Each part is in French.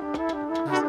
Música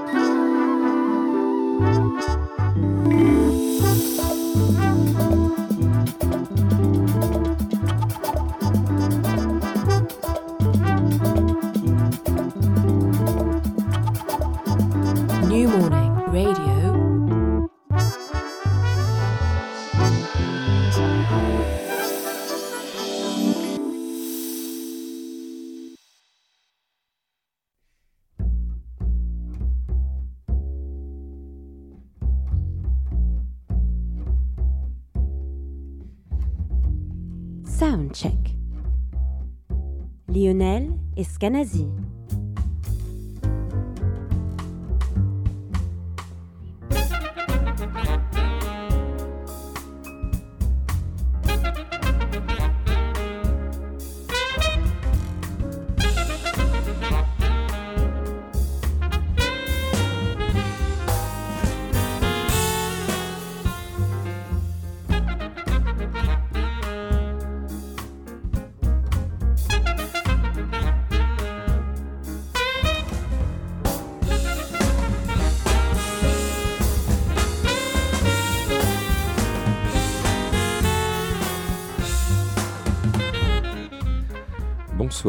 Lionel Escanazi.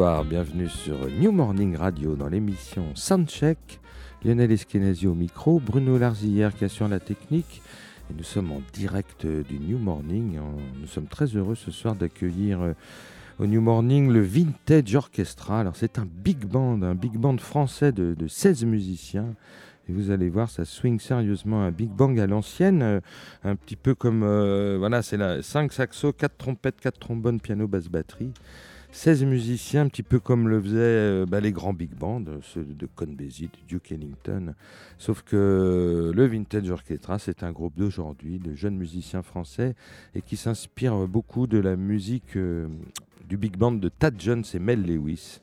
Bienvenue sur New Morning Radio dans l'émission Soundcheck. Lionel Eskenazi au micro, Bruno Larzillière qui assure la technique. Et nous sommes en direct du New Morning. Nous sommes très heureux ce soir d'accueillir euh, au New Morning le Vintage Orchestra. Alors c'est un big band, un big band français de, 16 musiciens. Et vous allez voir, ça swing sérieusement un big bang à l'ancienne, euh, un petit peu comme, euh, voilà, c'est la 5 saxos, 4 trompettes, 4 trombones, piano, basse, batterie. 16 musiciens, un petit peu comme le faisaient euh, bah, les grands big bands, ceux de Con Duke Ellington. Sauf que le Vintage Orchestra, c'est un groupe d'aujourd'hui, de jeunes musiciens français, et qui s'inspire beaucoup de la musique euh, du big band de Tad Jones et Mel Lewis,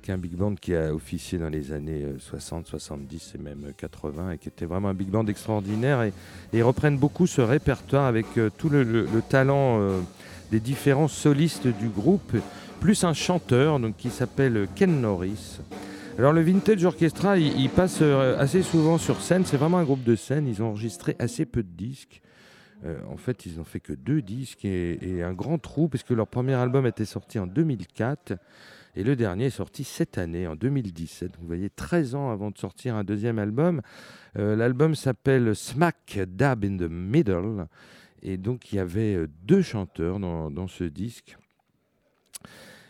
qui est un big band qui a officié dans les années 60, euh, 70 et même 80, et qui était vraiment un big band extraordinaire. Et, ils reprennent beaucoup ce répertoire avec tout le, talent des différents solistes du groupe plus un chanteur qui s'appelle Ken Norris. Alors le Vintage Orchestra, il, passe euh, assez souvent sur scène, c'est vraiment un groupe de scène, ils ont enregistré assez peu de disques. Euh, en fait, ils n'ont fait que deux disques et, un grand trou, puisque leur premier album était sorti en 2004 et le dernier est sorti cette année, en 2017. Vous voyez, 13 ans avant de sortir un deuxième album. Euh, l'album s'appelle Smack Dab in the Middle. Et donc, il y avait deux chanteurs dans ce disque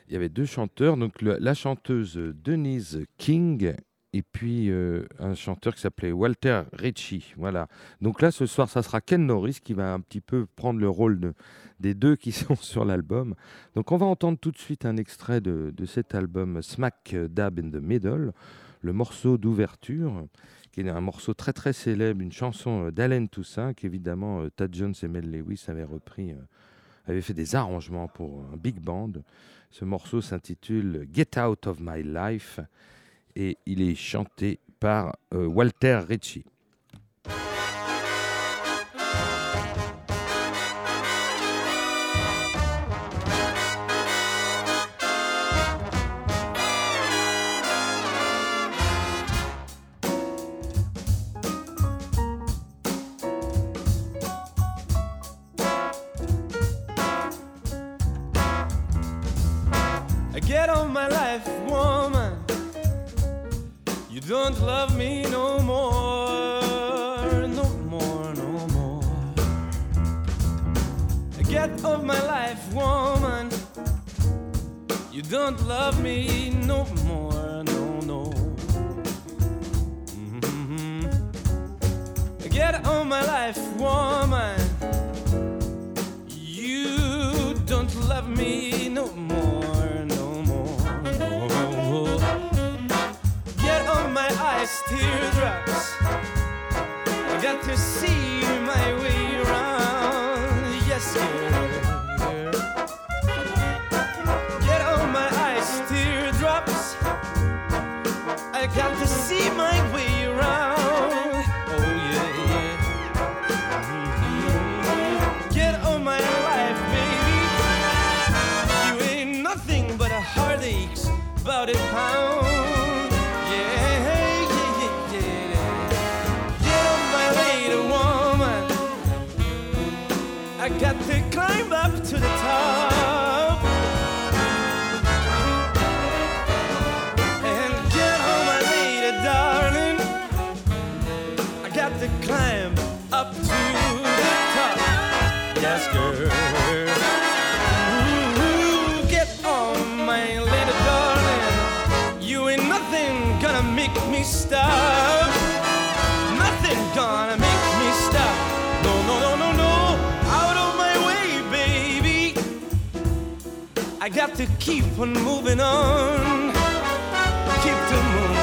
il y avait deux chanteurs, donc la chanteuse Denise King et puis euh, un chanteur qui s'appelait Walter Ritchie. Voilà. Donc là, ce soir, ça sera Ken Norris qui va un petit peu prendre le rôle de, des deux qui sont sur l'album. Donc on va entendre tout de suite un extrait de, de cet album Smack Dab in the Middle, le morceau d'ouverture, qui est un morceau très très célèbre, une chanson d'Alain Toussaint qu'évidemment euh, Tad Jones et Mel Lewis avaient repris, euh, avaient fait des arrangements pour un big band. Ce morceau s'intitule Get Out of My Life et il est chanté par euh, Walter Ritchie. Don't love me no more, no more, no more. Get off my life, woman. You don't love me no more, no, no. Mm-hmm. Get off my life, woman. You don't love me no more. Eyes teardrops. I got to see my way around. Yes, girl. Get on my eyes teardrops. I got to see my way around. Oh yeah, yeah. Get on my life, baby. You ain't nothing but a heartaches about it pound. Make me stop. Nothing gonna make me stop. No, no, no, no, no. Out of my way, baby. I got to keep on moving on. Keep to moving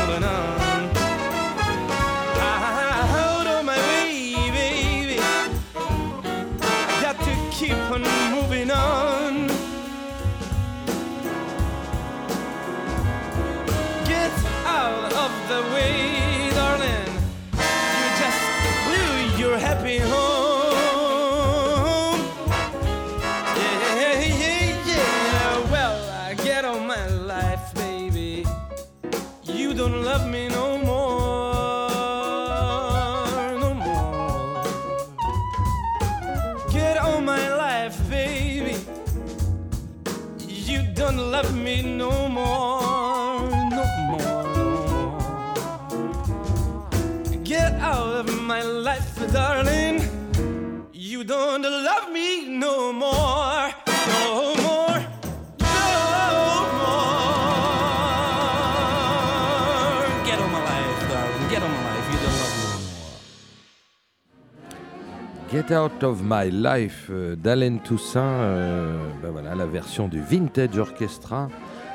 Out of My Life euh, d'Alain Toussaint, euh, ben voilà, la version du Vintage Orchestra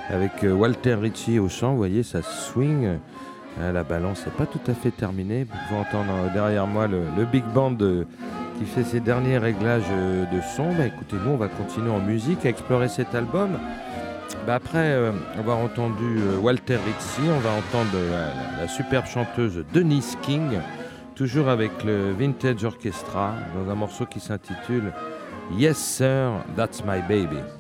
avec euh, Walter Ritchie au chant. Vous voyez, ça swing. La balance n'est pas tout à fait terminée. Vous pouvez entendre derrière moi le, big band qui fait ses derniers réglages de son. Bah, écoutez, nous, on va continuer en musique, à explorer cet album. Bah, après avoir entendu Walter Ritchie, on va entendre la superbe chanteuse Denise King toujours avec le Vintage Orchestra, dans un morceau qui s'intitule Yes Sir, That's My Baby.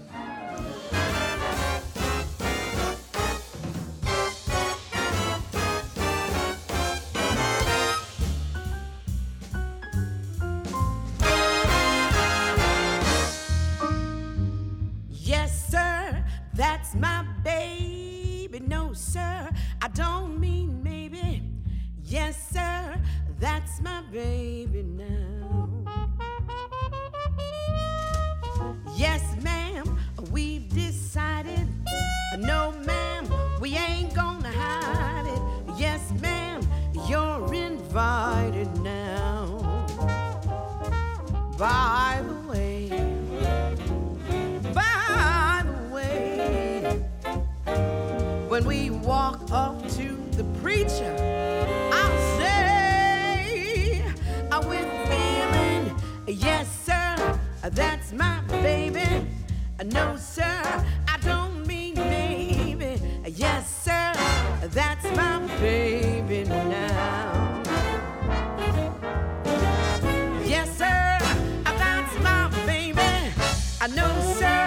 When we walk up to the preacher, I'll say, I'm with feeling, yes, sir, that's my baby. No, sir, I don't mean maybe. Yes, sir, that's my baby now. Yes, sir, that's my baby. I know, sir,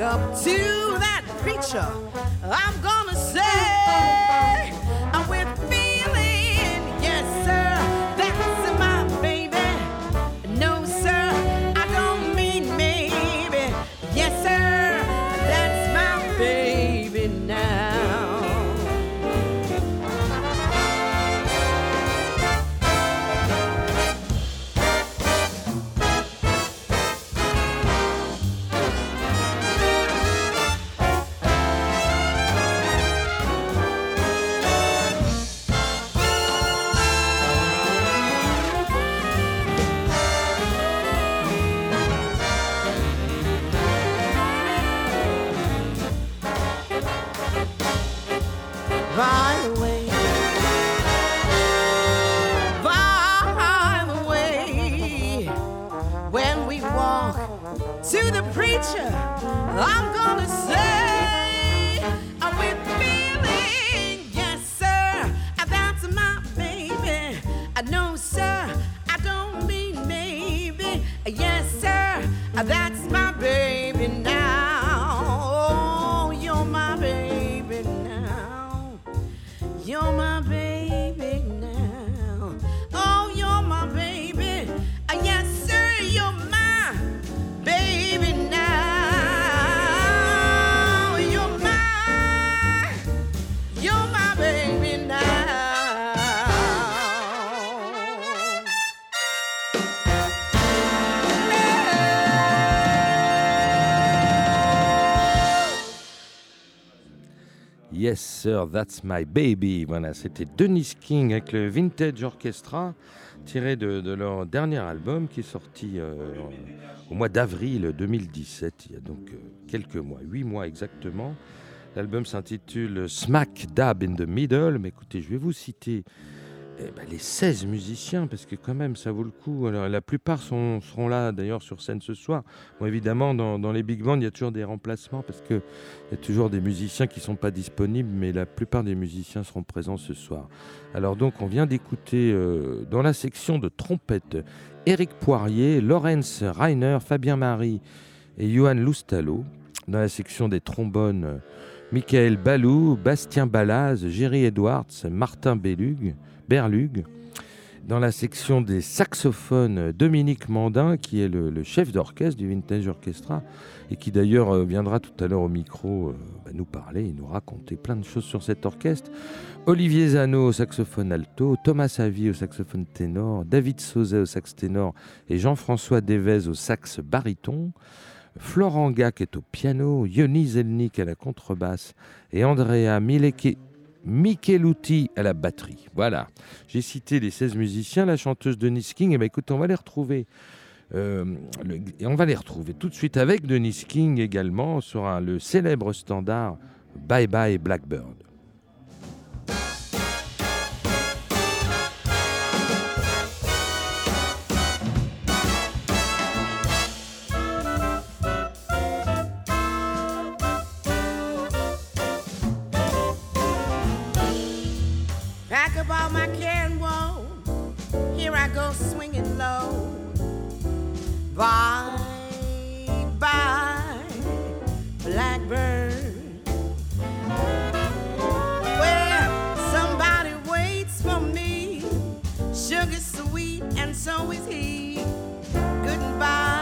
up to that preacher, I'm gonna Yes, sir, that's my baby. Voilà, c'était Dennis King avec le Vintage Orchestra, tiré de, leur dernier album qui est sorti euh, au mois d'avril 2017, il y a donc euh, quelques mois, huit mois exactement. L'album s'intitule Smack Dab in the Middle. Mais écoutez, je vais vous citer eh ben, les 16 musiciens, parce que quand même, ça vaut le coup. La plupart seront là, d'ailleurs, sur scène ce soir. Évidemment, dans, les big bands, il y a toujours des remplacements, parce qu'il y a toujours des musiciens qui ne sont pas disponibles, mais la plupart des musiciens seront présents ce soir. Alors donc, on vient d'écouter, euh, dans la section de trompette, Éric Poirier, Laurence Reiner, Fabien Marie et Johan Loustalo. Dans la section des trombones, Michael Balou, Bastien Balaz, Géry Edwards, Martin Bellug, Berlug. Dans la section des saxophones, Dominique Mandin, qui est le, chef d'orchestre du Vintage Orchestra, et qui d'ailleurs euh, viendra tout à l'heure au micro euh, bah, nous parler et nous raconter plein de choses sur cet orchestre. Olivier Zano au saxophone alto, Thomas Avi au saxophone ténor, David Sauzet au sax ténor et Jean-François Devez au sax baryton. Florent Gac est au piano, Yoni Zelnik à la contrebasse et Andrea Mileke- Micheluti à la batterie. Voilà, j'ai cité les 16 musiciens, la chanteuse Denise King, et ben écoute, on va les retrouver. euh, et on va les retrouver tout de suite avec Denise King également sur le célèbre standard Bye Bye Blackbird. Bye, bye, blackbird. Where somebody waits for me. Sweet, and so is he. Goodbye,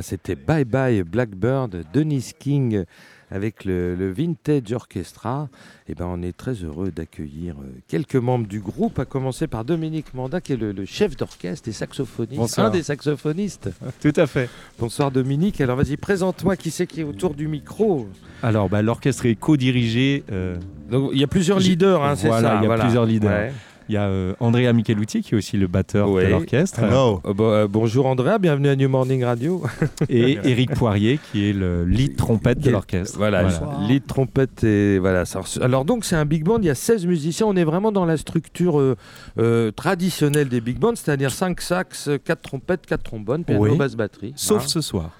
Voilà, c'était Bye Bye Blackbird, Denise King avec le, le Vintage Orchestra. Et ben, on est très heureux d'accueillir euh, quelques membres du groupe, à commencer par Dominique Mandat, qui est le, le chef d'orchestre et saxophoniste, Bonsoir. un des saxophonistes. Tout à fait. Bonsoir Dominique. Alors vas-y, présente-moi qui c'est qui est autour du micro? Alors, bah, l'orchestre est co-dirigé. euh, Donc, il y a plusieurs leaders, hein, c'est voilà, ça. il y a plusieurs leaders. Ouais. Il y a euh, Andrea Michelutti, qui est aussi le batteur Ouais. de l'orchestre, Hello. Euh, bon, euh, bonjour Andrea, bienvenue à New Morning Radio. et Eric Poirier, qui est le lead trompette de est- l'orchestre. Voilà, Bonsoir. lead trompette et voilà. Alors donc c'est un big band, il y a 16 musiciens, on est vraiment dans la structure euh, euh, traditionnelle des big bands, c'est-à-dire 5 sax, 4 trompettes, 4 trombones, piano, Oui. basse, batterie. Sauf Hein. ce soir.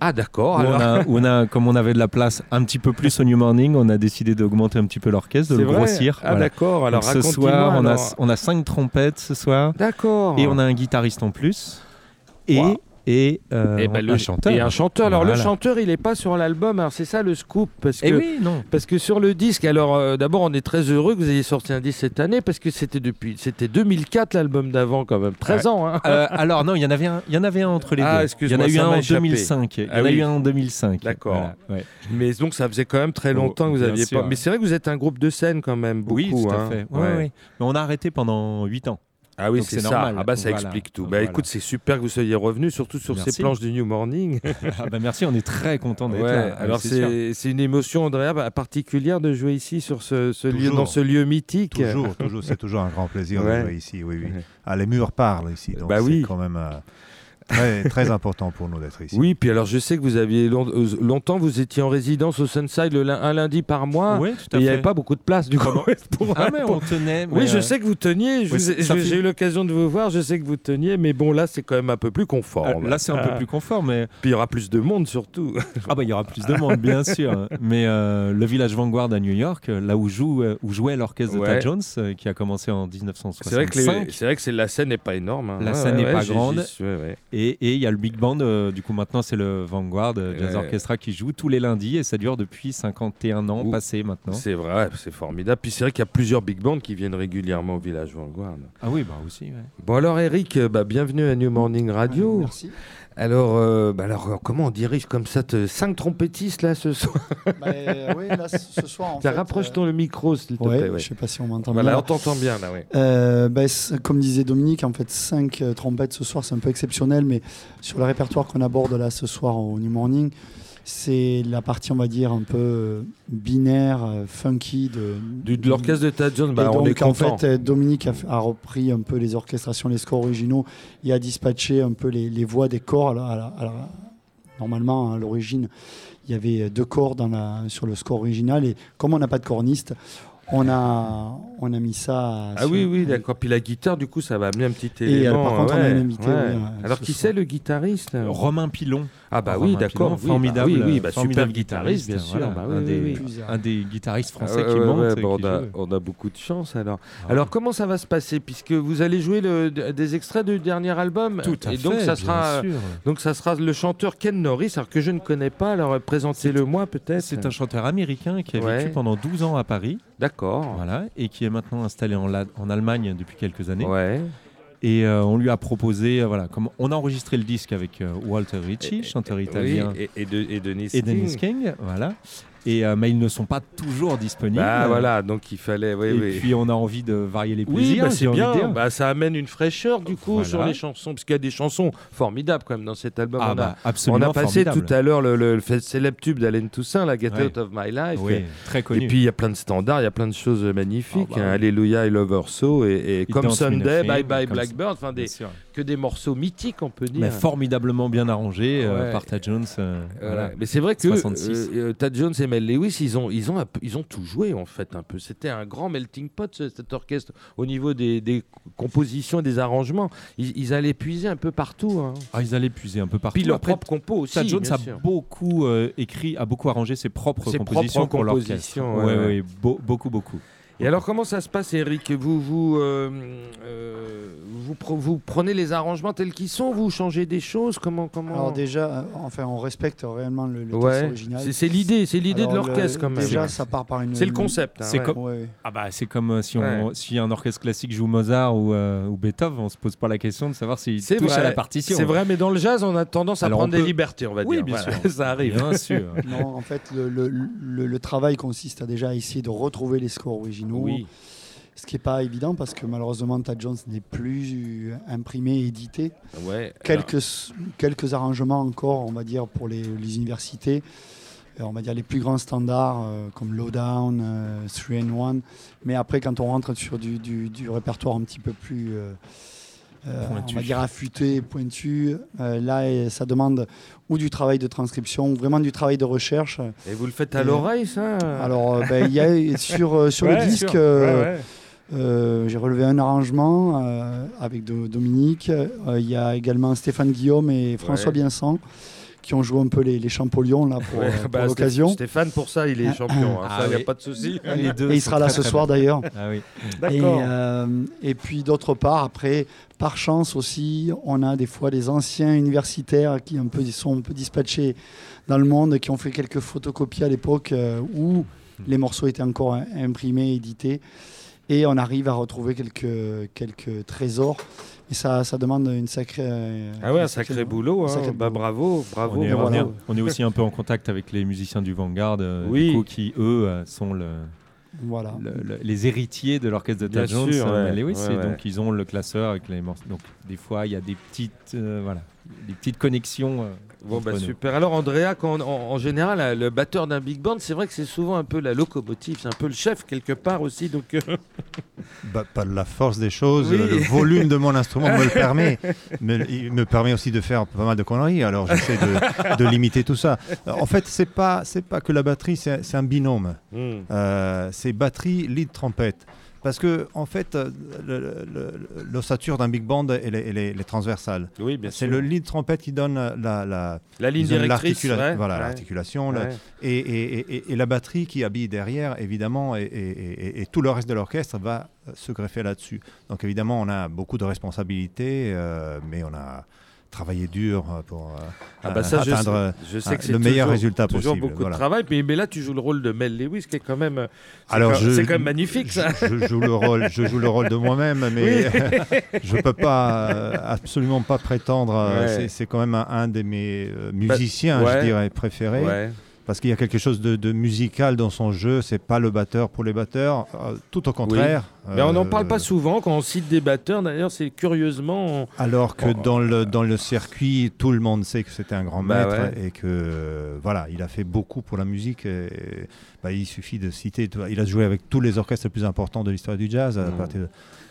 Ah d'accord, on alors a, on a- comme on avait de la place un petit peu plus au New Morning, on a décidé d'augmenter un petit peu l'orchestre, de le vrai grossir. Ah Voilà. d'accord, alors ce soir, on a, on a cinq trompettes ce soir, D'accord. et on a un guitariste en plus, et, Wow. Et, euh, Et ben, un le- chanteur. Et un chanteur. Alors le chanteur, il est pas sur l'album. Alors c'est ça le scoop parce que Eh oui, non. Parce que sur le disque, alors euh, d'abord on est très heureux que vous ayez sorti un disque cette année parce que c'était depuis c'était 2004 l'album d'avant quand même, 13 ans. Hein. Euh, alors non, il y en avait un, il y en avait un entre les Ah, deux. Il y en a eu un en échappé. 2005. Il y Ah en a oui. eu un en 2005. D'accord. Voilà, ouais. Mais donc ça faisait quand même très longtemps que vous aviez sûr. pas. Mais c'est vrai que vous êtes un groupe de scène quand même beaucoup. oui, tout à hein. fait. Ouais. Mais on a arrêté pendant 8 ans. Ah oui, c'est ça. normal. Ah bah ça Voilà. explique tout. Bah Voilà. écoute, c'est super que vous soyez revenu, surtout sur ces planches du New Morning. Ah bah merci, on est très content d'être Ouais, là. Ah, alors c'est c'est une émotion, Andrea, bah, particulière de jouer ici sur ce, ce lieu, dans ce lieu mythique. Toujours, toujours, c'est toujours un grand plaisir Ouais. de jouer ici. Oui, oui. Ouais. Ah, les murs parlent ici, donc Bah c'est oui. quand même euh, très, très important pour nous d'être ici. Oui, puis alors je sais que vous aviez long- euh, longtemps, vous étiez en résidence au Sunside le un lundi par mois. Oui, tout Et à il n'y avait pas beaucoup de place du coup. pour- Ah mais on tenait. Oui, je euh, sais que vous teniez. oui, J'ai eu l'occasion de vous voir. Je sais que vous teniez, mais bon, là, c'est quand même un peu plus conforme. euh, Là, c'est un Ah. peu plus confort, mais Puis il y aura plus de monde surtout. ah bah il y aura plus de monde, bien sûr. Mais euh, le village Vanguard à New York, là où joue, où jouait l'orchestre de. Tad Jones, euh, qui a commencé en 1965. C'est vrai que les- vrai que la scène n'est pas énorme. hein. La Ouais, scène ouais, n'est pas grande. Et il y a le big band, euh, du coup maintenant c'est le Vanguard euh, Jazz. Orchestra qui joue tous les lundis et ça dure depuis 51 ans Ouh. passés maintenant. C'est vrai, c'est formidable. Puis c'est vrai qu'il y a plusieurs big bands qui viennent régulièrement au village Vanguard. Ah oui, bah aussi. ouais. Bon alors Eric, euh, bah, bienvenue à New Morning Radio. Merci. Alors, euh, bah, alors euh, comment on dirige comme ça cinq trompettistes là ce soir Bah, euh, oui, là, ce soir, en Ça fait, rapproche euh, ton le micro s'il te ouais, plaît. ouais. Je sais pas si on m'entend Voilà, bien. on t'entend bien là. Euh, bah, comme disait Dominique, en fait, 5 trompettes ce soir, c'est un peu exceptionnel, mais sur le répertoire qu'on aborde là ce soir au New Morning, c'est la partie, on va dire, un peu euh, binaire, euh, funky de, de l'orchestre de Tad Jones, bah, on donc, est en content. fait, Dominique a, repris un peu les orchestrations, les scores originaux et a dispatché un peu les, les voix des corps. À la- à la- normalement, à l'origine, il y avait deux corps dans sur le score original et comme on n'a pas de corniste, on a, on a mis ça. Ah sur- oui, oui, d'accord. Puis la guitare, du coup, ça va amener un petit Et, euh, élément. par contre, on a ouais, un invité, ouais. oui, euh, Alors qui c'est le guitariste Romain Pilon. Ah bah Romain oui, d'accord. Formidable, bah oui, oui, bah, formidable super guitariste, bien sûr. voilà, bah un, des, oui, oui. Plus, euh, un des guitaristes Ah français qui ouais, monte. qui on, a, joue. on a beaucoup de chance alors. Ah alors ouais. comment ça va se passer? Puisque vous allez jouer le- des extraits du dernier album Tout à et fait, donc ça bien sera sûr. donc ça sera le chanteur Ken Norris alors que je ne connais pas alors présentez-le moi peut-être. C'est un chanteur américain qui a vécu pendant 12 ans à Paris, D'accord. voilà, et qui est maintenant installé en, La- en Allemagne depuis quelques années. Ouais. Et euh, on lui a proposé, euh, voilà, comme on a enregistré le disque avec euh, Walter Ricci, chanteur italien, Oui, et, et de et Dennis. King, voilà. Et, euh, mais ils ne sont pas toujours disponibles. Bah voilà, donc il fallait oui et oui. puis on a envie de varier les Oui, plaisirs. bah, j'ai c'est bien. Bah, ça amène une fraîcheur du coup Voilà. sur les chansons, parce qu'il y a des chansons formidables quand même dans cet album. ah on, a, bah, on a passé formidable. tout à l'heure le, le- célèbre tube d'Alain Toussaint, la Get Ouais. Out of My Life. Oui, très connu. Et puis il y a plein de standards, il y a plein de choses magnifiques. Ah bah hein. oui. Alléluia, I Love Her So, et, et comme Sunday, Bye Bye Blackbird, enfin des, que des morceaux mythiques, on peut dire. Mais formidablement bien arrangé euh, par Tad Jones. euh, Voilà. voilà. Mais c'est vrai que 66. Tad Jones et Mel Lewis, ils ont, ils, ont peu- ils ont tout joué en fait un peu. C'était un grand melting pot ce- cet orchestre au niveau des, des compositions et des arrangements. Ils, ils allaient puiser un peu partout. Hein. Ah, ils allaient puiser un peu partout. Puis leur Après, propre compo aussi. Tad Jones a sûr. beaucoup euh, écrit, a beaucoup arrangé ses propres Ses compositions propres pour compositions, Ouais, ouais, ouais, beau- beaucoup, beaucoup. Et alors, comment ça se passe, Eric? Vous vous, euh, euh, vous, prenez les arrangements tels qu'ils sont? Vous changez des choses? Comment, comment? Alors déjà, euh, enfin, on respecte réellement le, le texte Ouais, original. c'est c'est l'idée, c'est l'idée de l'orchestre quand même. Déjà, ça part par une. c'est le concept. hein, C'est ouais. comme- Ouais. Ah bah c'est comme si, on, Ouais. si un orchestre classique joue Mozart ou, euh, ou Beethoven, on se pose pas la question de savoir s'il C'est touche vrai, à la partition. C'est vrai, mais dans le jazz, on a tendance à Alors, prendre des libertés, on va Oui, dire. bien Voilà, sûr. ça arrive. Bien sûr. Non, en fait, le, le- le- le travail consiste à déjà essayer de retrouver les scores originaux. Oui. Ce qui n'est pas évident parce que malheureusement, Tad Jones n'est plus imprimé et édité. Ouais. Quelques, quelques arrangements encore, on va dire, pour les, les universités. Euh, On va dire les plus grands standards euh, comme Lowdown, euh, 3 and 1. Mais après, quand on rentre sur du, du- du répertoire un petit peu plus, euh, on va dire affûté, pointu, euh, là, ça demande ou du travail de transcription, ou vraiment du travail de recherche. Et vous le faites à l'oreille, ça Alors, euh, ben, il y a sur, euh, sur Ouais, le disque, sûr. Ouais, ouais. j'ai relevé un arrangement avec Do- Dominique. Il y a également Stéphane Guillaume et François. Biensan qui ont joué un peu les, les Champollions là, pour, Ouais, euh, pour bah, l'occasion. Stéphane, pour ça, il est champion. hein. Ah ça, il n'y a oui. pas de souci. Les deux Et il sera là très, ce très soir d'ailleurs. Ah oui. Et, euh, et puis d'autre part, après, par chance aussi, on a des fois des anciens universitaires qui un peu, sont un peu dispatchés dans le monde, qui ont fait quelques photocopies à l'époque euh, où les morceaux étaient encore im- imprimés, édités. Et on arrive à retrouver quelques, quelques trésors. Et ça, ça demande une sacrée. euh, Ah ouais, un sacré boulot. hein. sacré Bah, boulot. bravo, bravo. On est, mais on voilà. est- on est aussi un peu en contact avec les musiciens du Vanguard, euh, Oui. du coup, qui eux euh, sont le, Voilà. le- le- les héritiers de l'orchestre de Tad Bien Jones. sûr, ouais. Lewis, Ouais, et ouais. donc ils ont le classeur avec les morceaux. Donc des fois il y a des petites, euh, voilà, des petites connexions. euh, Bon, bah, super. Alors, Andrea, quand, en, en général, euh, le batteur d'un big band, c'est vrai que c'est souvent un peu la locomotive, c'est un peu le chef quelque part aussi. Donc, euh, Bah, pas la force des choses, Oui. le volume de mon instrument me le permet, mais il me permet aussi de faire pas mal de conneries. Alors j'essaie de, de limiter tout ça. En fait, c'est pas c'est pas que la batterie, c'est un binôme. hmm. Euh, c'est batterie, lead, trompette. Parce que en fait, euh, l'ossature d'un big band, elle est, elle est- elle est transversale. oui, bien C'est le lead trompette qui donne la, la, La ligne disons, directrice. l'articula- ouais, voilà, ouais, l'articulation, ouais. et, et- et- et la batterie qui habille derrière, évidemment, et, tout le reste de l'orchestre va se greffer là-dessus. Donc évidemment, on a beaucoup de responsabilités, euh, mais on a travaillé dur pour Ah bah ça, je atteindre sais, je sais que c'est le meilleur toujours- résultat toujours possible. beaucoup voilà. de travail. Mais, mais là, tu joues le rôle de Mel Lewis, qui est quand même. euh, Alors, c'est quand même magnifique, ça. Je, joue le rôle, je joue le rôle de moi-même, mais je peux pas, euh, absolument pas prétendre. euh, Ouais. c'est- quand même un, un de mes euh, musiciens, ouais. je dirais, préférés. Ouais. Parce qu'il y a quelque chose de, de musical dans son jeu. C'est pas le batteur pour les batteurs. euh, tout au contraire. Mais on n'en Euh, parle pas souvent quand on cite des batteurs. D'ailleurs, c'est curieusement. on- Alors que Oh. dans, le, dans le circuit, tout le monde sait que c'était un grand Bah maître ouais. et que euh, voilà, il a fait beaucoup pour la musique. Et, bah, il suffit de citer. Il a joué avec tous les orchestres les plus importants de l'histoire du jazz, à Mm. partir de,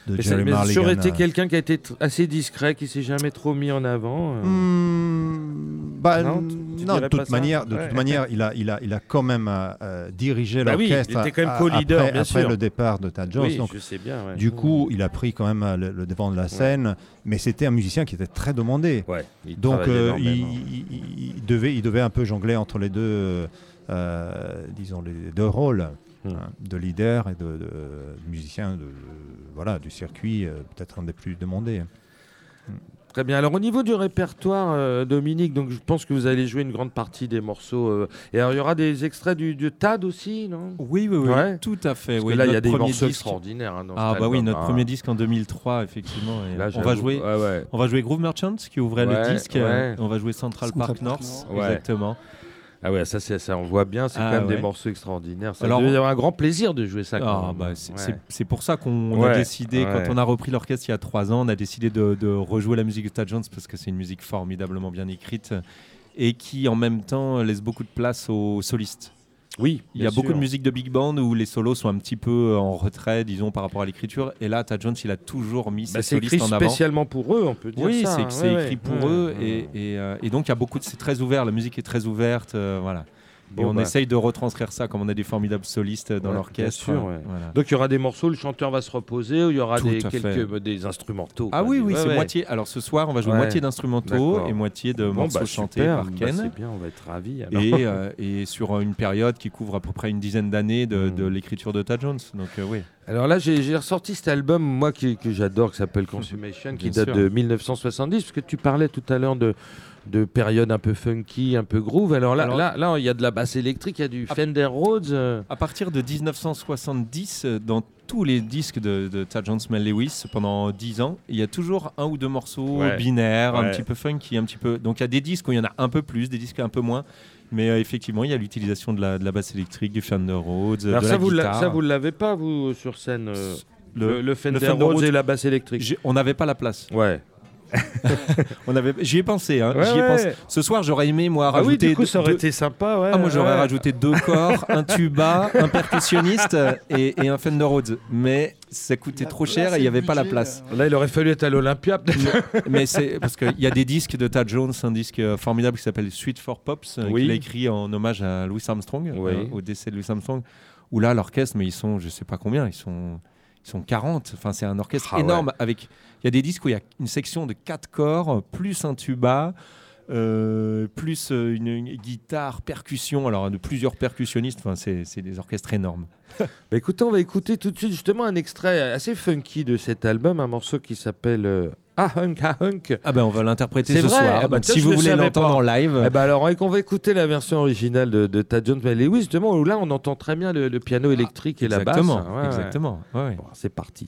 de Mais, Jerry mais aurait été à- quelqu'un qui a été assez discret, qui s'est jamais trop mis en avant. euh. Hmm, bah, Non, tu- de toute manière, de Ouais. toute manière, il a, il a, il a quand même euh, euh, dirigé Bah oui, il l'orchestre. était quand même co-leader, après, bien après sûr. le départ de Tad Jones. oui, donc, je sais bien. ouais. du coup, il a pris quand même euh, le, le devant de la scène, mais c'était un musicien qui était très demandé. Il Donc, euh, il, devait, il devait un peu jongler entre les deux, euh, euh, disons, les deux rôles. Hmm. hein, de leader et de, de- de musicien de- voilà, du circuit, euh, peut-être un des plus demandés. Très bien. Alors au niveau du répertoire, euh, Dominique, donc je pense que vous allez jouer une grande partie des morceaux. euh, et alors il y aura des extraits du, du TAD aussi, non? Oui, oui, oui, Ouais. tout à fait. Parce oui, que là, il y a des morceaux disque- extraordinaires. hein, dans Ah bah oui, notre hein. premier disque en 2003, effectivement. et Là, on va jouer. Ouais, ouais. On va jouer Groove Merchants qui ouvrait Ouais, le disque. ouais. euh, On va jouer Central, Central Park Park North. North. Ouais. Exactement. Ah ouais, ça, on voit bien. C'est Ah, quand même des morceaux extraordinaires. Ça Alors, devait y avoir un grand plaisir de jouer ça. Ah, bah, c'est Ouais. pour ça qu'on Ouais, a décidé, quand on a repris l'orchestre il y a trois ans, on a décidé de, de rejouer la musique de Tad Jones parce que c'est une musique formidablement bien écrite et qui en même temps laisse beaucoup de place aux solistes. Oui, Il y a beaucoup de musique de big band où les solos sont un petit peu en retrait, disons, par rapport à l'écriture. Et là, Tad Jones, il a toujours mis Bah, ses c'est écrit solistes en avant. spécialement pour eux, on peut dire Oui, ça. c'est hein. c'est Ouais, écrit ouais. pour eux et, et, euh, et donc il y a beaucoup, de- c'est très ouvert. La musique est très ouverte, euh, voilà. Et on bah. essaye de retranscrire ça comme on a des formidables solistes dans Ouais, l'orchestre. bien sûr, ouais. voilà. Donc il y aura des morceaux, le chanteur va se reposer, ou il y aura Tout des, quelques euh, des instrumentaux. Ah quoi, oui, des- oui, ouais, c'est ouais. moitié. Alors ce soir, on va jouer Ouais. moitié d'instrumentaux et moitié de Bon, morceaux bah, chantés super, par bah, Ken. c'est bien, on va être ravis. alors. et, euh, et sur une période qui couvre à peu près une dizaine d'années de, Mm. de l'écriture de Tad Jones. Donc euh, oui. Alors là, j'ai ressorti cet album, moi qui- que j'adore, qui s'appelle Consumation, qui date sûr. de 1970, parce que tu parlais tout à l'heure de, de période un peu funky, un peu groove. Alors là, Alors- là, là, il y a de la basse électrique, il y a du. Fender Rhodes. euh, À partir de 1970, euh, dans tous les disques de, de Tad Jones Lewis pendant 10 ans, il y a toujours un ou deux morceaux Ouais. binaires, un petit peu funky, un petit peu. Donc il y a des disques où il y en a un peu plus, des disques un peu moins. Mais euh, effectivement, il y a l'utilisation de la, de la basse électrique, du Fender Rhodes, Alors de ça, la vous guitare. ça, vous ne l'avez pas, vous, sur scène euh, le, le Fender, Fender Rhodes Rhodes. et la basse électrique. On n'avait pas la place. Ouais. On avait, j'y ai pensé. Hein, Ouais, j'y ai ouais. pensé. Ce soir, j'aurais aimé moi Ah oui, rajouter. du coup, deux- ça aurait deux- été sympa, ouais. Ah, moi j'aurais ouais. rajouté deux corps, un tuba, un percussionniste et, et un Fender Rhodes. Mais ça coûtait La trop cher et il n'y avait pas la place. Là, il aurait fallu être à l'Olympia. Mais c'est parce qu'il y a des disques de Tad Jones, un disque euh, formidable qui s'appelle Suite for Pops, euh, Oui. qu'il a écrit en hommage à Louis Armstrong, Oui. euh, au décès de Louis Armstrong, où là l'orchestre, mais ils sont, je sais pas combien, ils sont, ils sont 40. Enfin, c'est un orchestre Ah ouais. énorme. Avec, il y a des disques où il y a une section de quatre corps, plus un tuba. euh, plus euh, une, une guitare, percussion, alors de plusieurs percussionnistes, enfin, c'est des orchestres énormes. Bah écoutez, on va écouter tout de suite justement un extrait assez funky de cet album, un morceau qui s'appelle euh, Ah Hunk, Ah Hunk. Ah ben on va l'interpréter ce vrai soir. Ah bah tiens, si vous le voulez l'entendre en live, ben alors, on va écouter la version originale de, de Tad Jones mais Lewis, justement, où là, on entend très bien le, le piano électrique et la basse. exactement, Ouais, ouais. exactement. ouais, ouais. Bon, c'est parti.